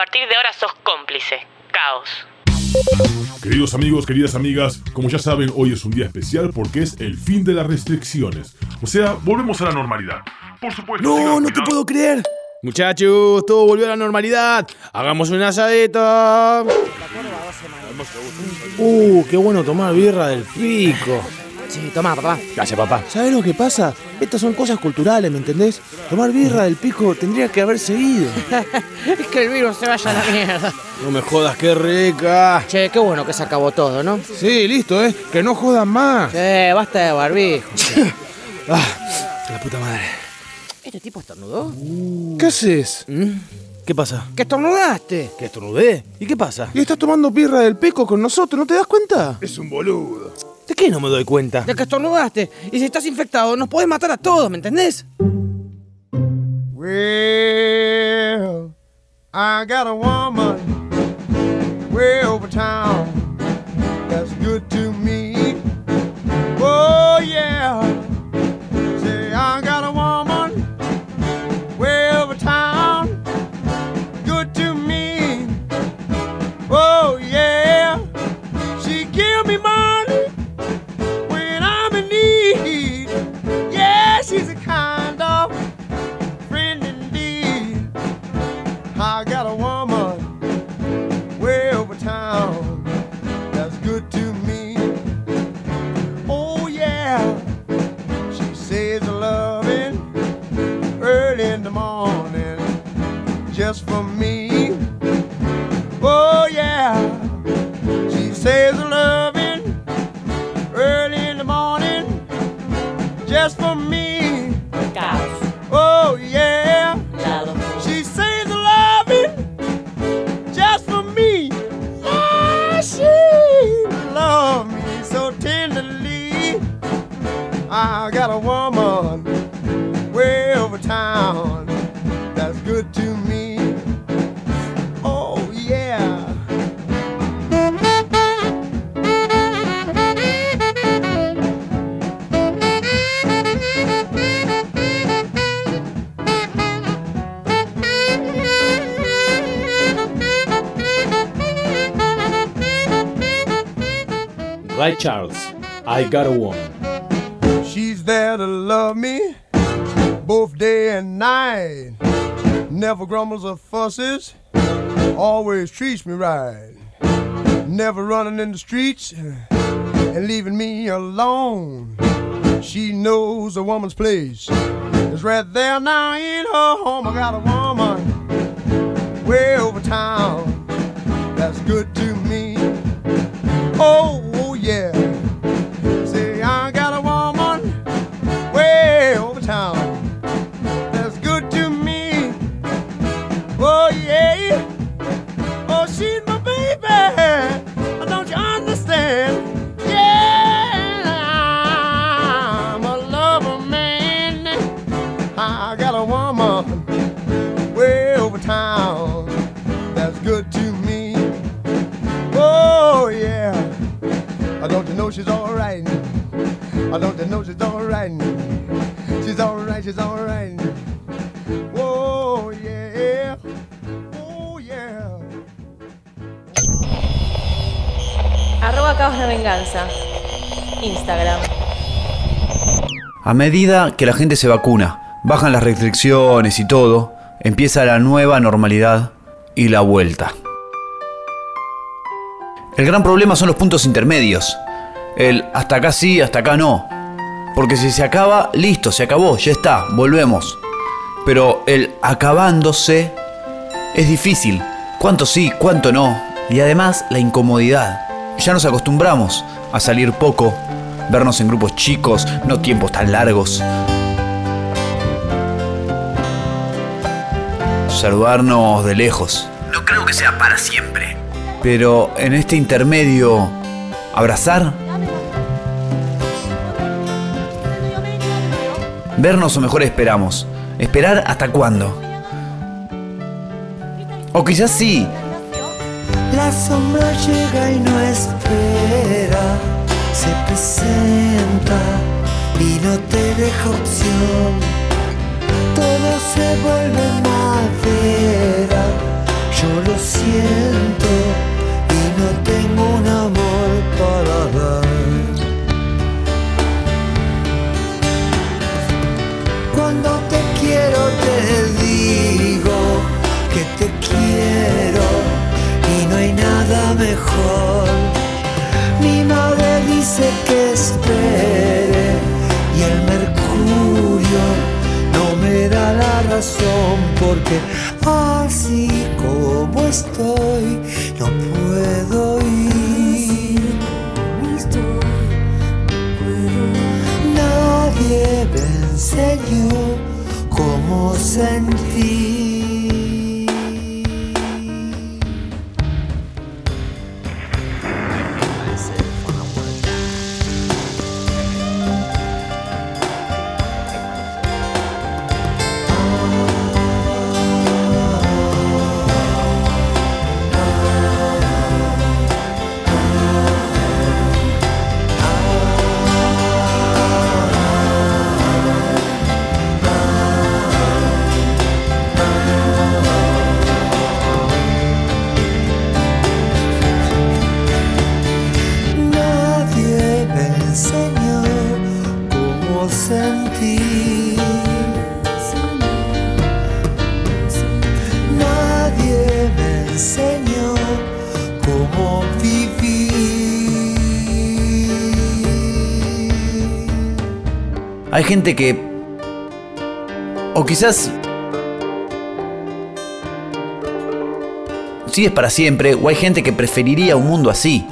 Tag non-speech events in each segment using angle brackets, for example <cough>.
partir de ahora sos cómplice. Caos. Queridos amigos, queridas amigas, como ya saben, hoy es un día especial porque es el fin de las restricciones. O sea, volvemos a la normalidad. Por supuesto. No, no te puedo creer. Muchachos, todo volvió a la normalidad. Hagamos una asadeta. Uh, qué bueno tomar birra del pico. Sí, toma, papá. Gracias, papá. ¿Sabes lo que pasa? Estas son cosas culturales, ¿me entendés? Tomar birra del pico tendría que haber seguido. <laughs> es que el virus se vaya a la mierda. No me jodas, qué rica. Che, qué bueno que se acabó todo, ¿no? Sí, listo, ¿eh? Que no jodan más. Eh, basta de barbijo. <laughs> ah, la puta madre. ¿Este tipo estornudó? ¿Qué haces? ¿Mm? ¿Qué pasa? ¿Que estornudaste? ¿Que estornudé? ¿Y qué pasa? Y estás tomando birra del pico con nosotros, ¿no te das cuenta? Es un boludo. ¿De qué no me doy cuenta? De que estornudaste. Y si estás infectado, nos puedes matar a todos, ¿me entendés? Well, I got a woman way over town that's good to just for. Ray Charles, I got a woman. She's there to love me both day and night. Never grumbles or fusses, always treats me right. Never running in the streets and leaving me alone. She knows a woman's place is right there now in her home. I got a woman way over town that's good to me. Oh, Know she's alright. She's alright, she's alright. Oh, yeah. Oh, yeah. Arroba Caos de Venganza. Instagram. A medida que la gente se vacuna, bajan las restricciones y todo, empieza la nueva normalidad y la vuelta. El gran problema son los puntos intermedios. El hasta acá sí, hasta acá no. Porque si se acaba, listo, se acabó, ya está, volvemos. Pero el acabándose es difícil. ¿Cuánto sí, cuánto no? Y además la incomodidad. Ya nos acostumbramos a salir poco, vernos en grupos chicos, no tiempos tan largos. Saludarnos de lejos. No creo que sea para siempre. Pero en este intermedio, abrazar. vernos o mejor esperamos. ¿Esperar hasta cuándo? O quizás sí. La sombra llega y no espera, se presenta y no te deja opción. Todo se vuelve madera, yo lo siento y no tengo un amor para dar. Enseñó cómo sentir. Gente que... O quizás... Sí es para siempre, o hay gente que preferiría un mundo así.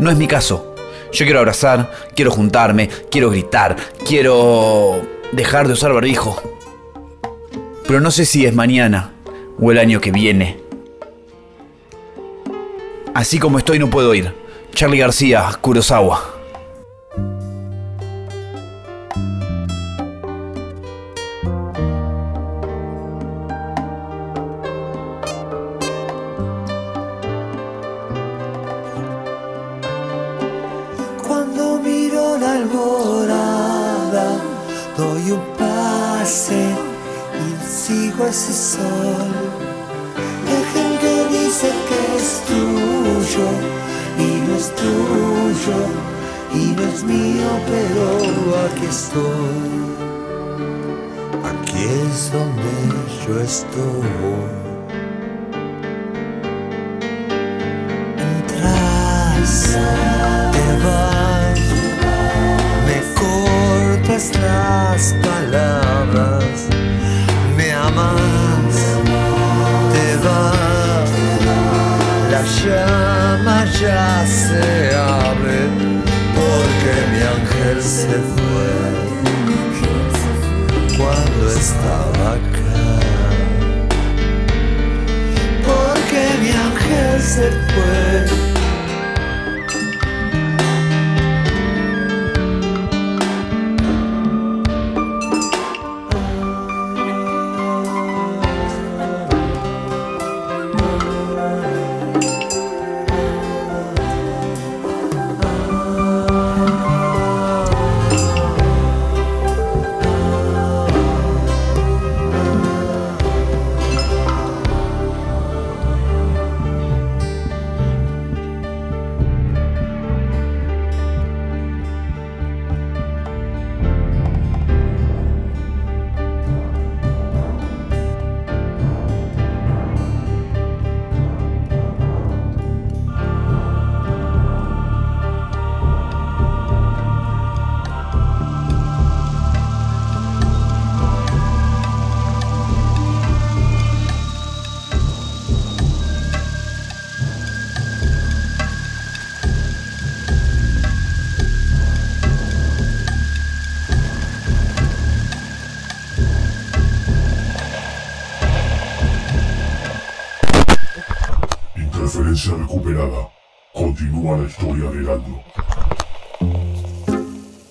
No es mi caso. Yo quiero abrazar, quiero juntarme, quiero gritar, quiero dejar de usar barbijo. Pero no sé si es mañana o el año que viene. Así como estoy no puedo ir. Charlie García, Kurosawa. Doy un pase y sigo ese sol. La gente dice que es tuyo y no es tuyo y no es mío, pero aquí estoy. Aquí es donde yo estoy. Entras, amas, te vas, la llama ya se abre, porque mi ángel se fue cuando estaba acá. Porque mi ángel se fue. De.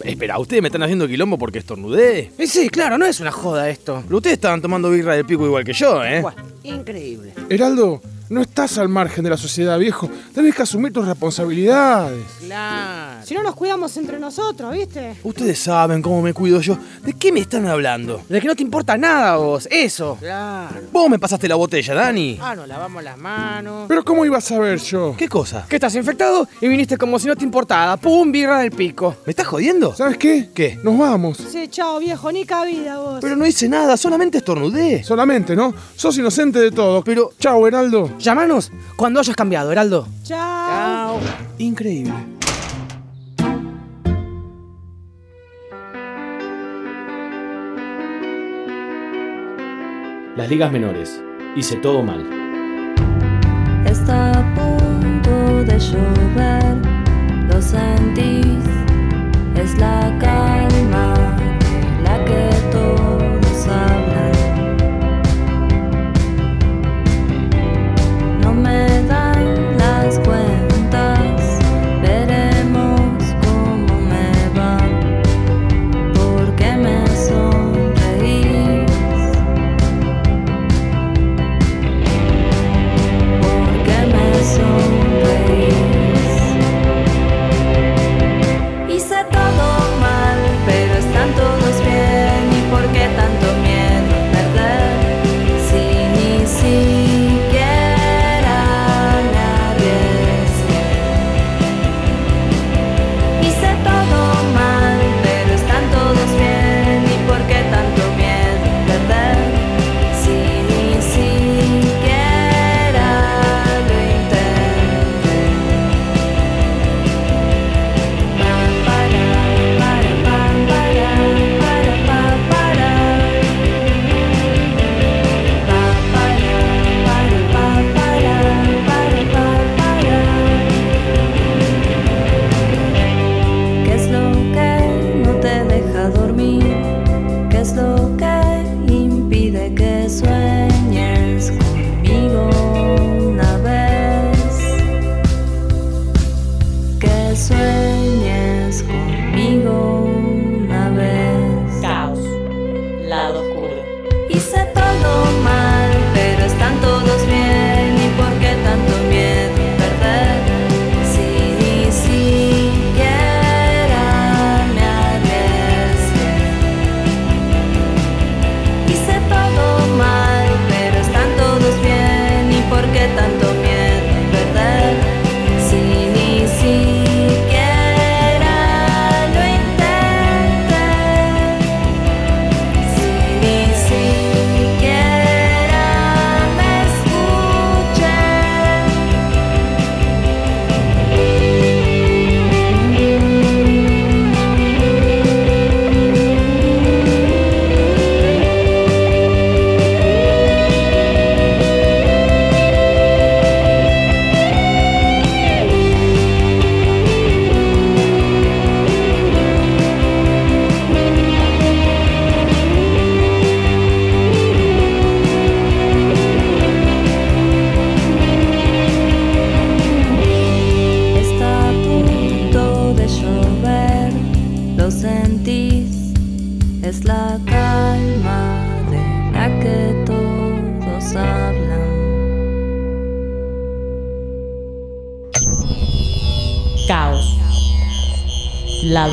Espera, ¿ustedes me están haciendo quilombo porque estornudé? Eh, sí, claro, no es una joda esto. Pero ustedes estaban tomando birra del pico igual que yo, ¿eh? Buah, increíble. Heraldo, no estás al margen de la sociedad, viejo. Tenés que asumir tus responsabilidades. Claro. Si no nos cuidamos entre nosotros, ¿viste? Ustedes saben cómo me cuido yo. ¿De qué me están hablando? De que no te importa nada vos, eso. Claro. Vos me pasaste la botella, Dani. Ah, nos lavamos las manos. Pero ¿cómo iba a saber yo? ¿Qué cosa? Que estás infectado y viniste como si no te importara. ¡Pum! Birra del pico. ¿Me estás jodiendo? ¿Sabes qué? ¿Qué? Nos vamos. Sí, chao, viejo, ni cabida vos. Pero no hice nada, solamente estornudé. Solamente, ¿no? Sos inocente de todo. Pero- Chao, Heraldo. Llámanos cuando hayas cambiado, Heraldo. Chao. Increíble. Las ligas menores. Hice todo mal. Está a punto de llover, lo sentís, impide que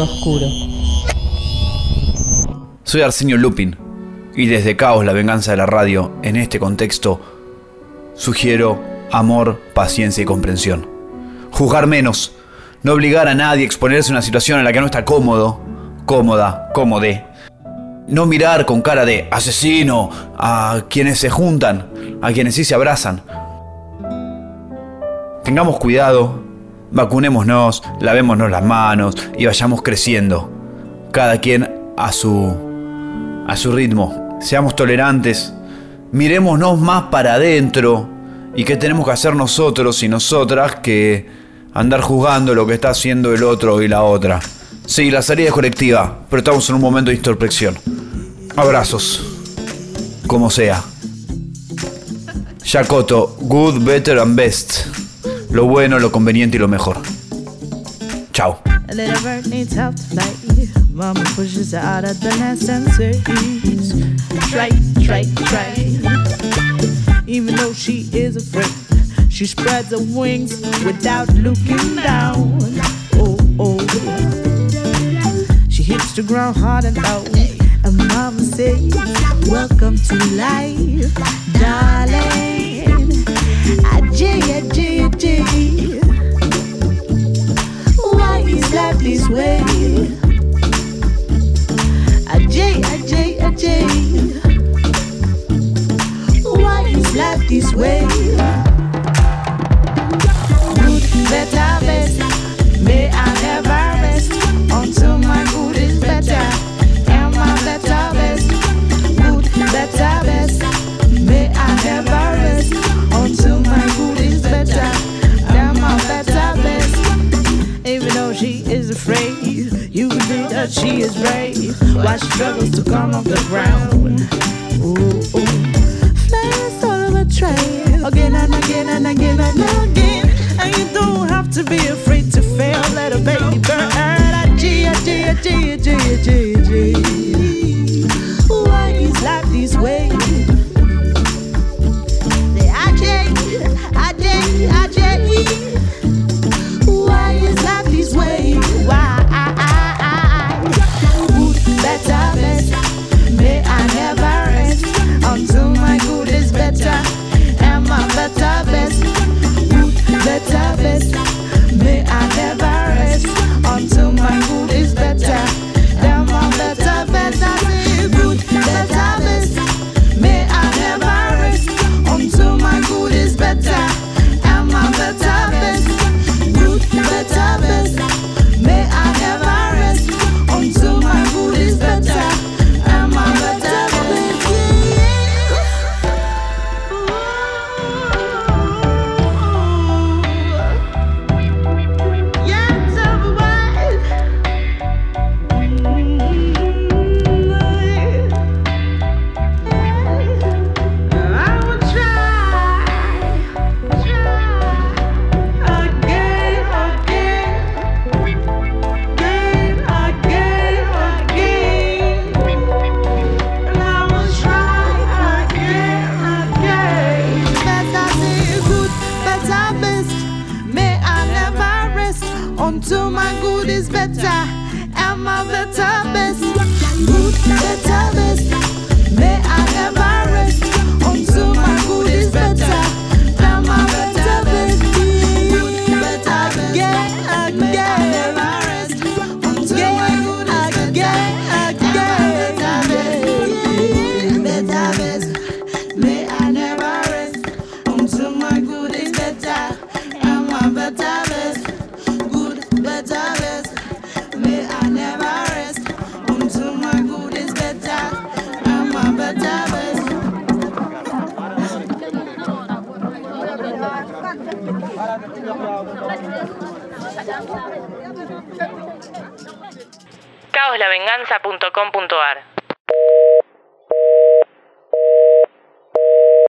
oscuro. Soy Arsenio Lupin y desde Caos, la venganza de la radio, en este contexto, sugiero amor, paciencia y comprensión. Juzgar menos, no obligar a nadie a exponerse a una situación en la que no está cómodo, cómoda, cómode. No mirar con cara de asesino a quienes se juntan, a quienes sí se abrazan. Tengamos cuidado, vacunémonos, lavémonos las manos y vayamos creciendo. Cada quien a su a su ritmo. Seamos tolerantes. Mirémonos más para adentro. ¿Y qué tenemos que hacer nosotros y nosotras que andar juzgando lo que está haciendo el otro y la otra? Sí, la salida es colectiva, pero estamos en un momento de introspección. Abrazos. Como sea. Yakoto, good, better and best. Lo bueno, lo conveniente y lo mejor. Chao. Even though she is afraid, she spreads her wings without looking down. Oh, oh. She hits the ground hard and loud. And mama says, Welcome to life, darling. Ajay. Why is life this way? Ajay. Why is life this way? Good, better, struggles to come off the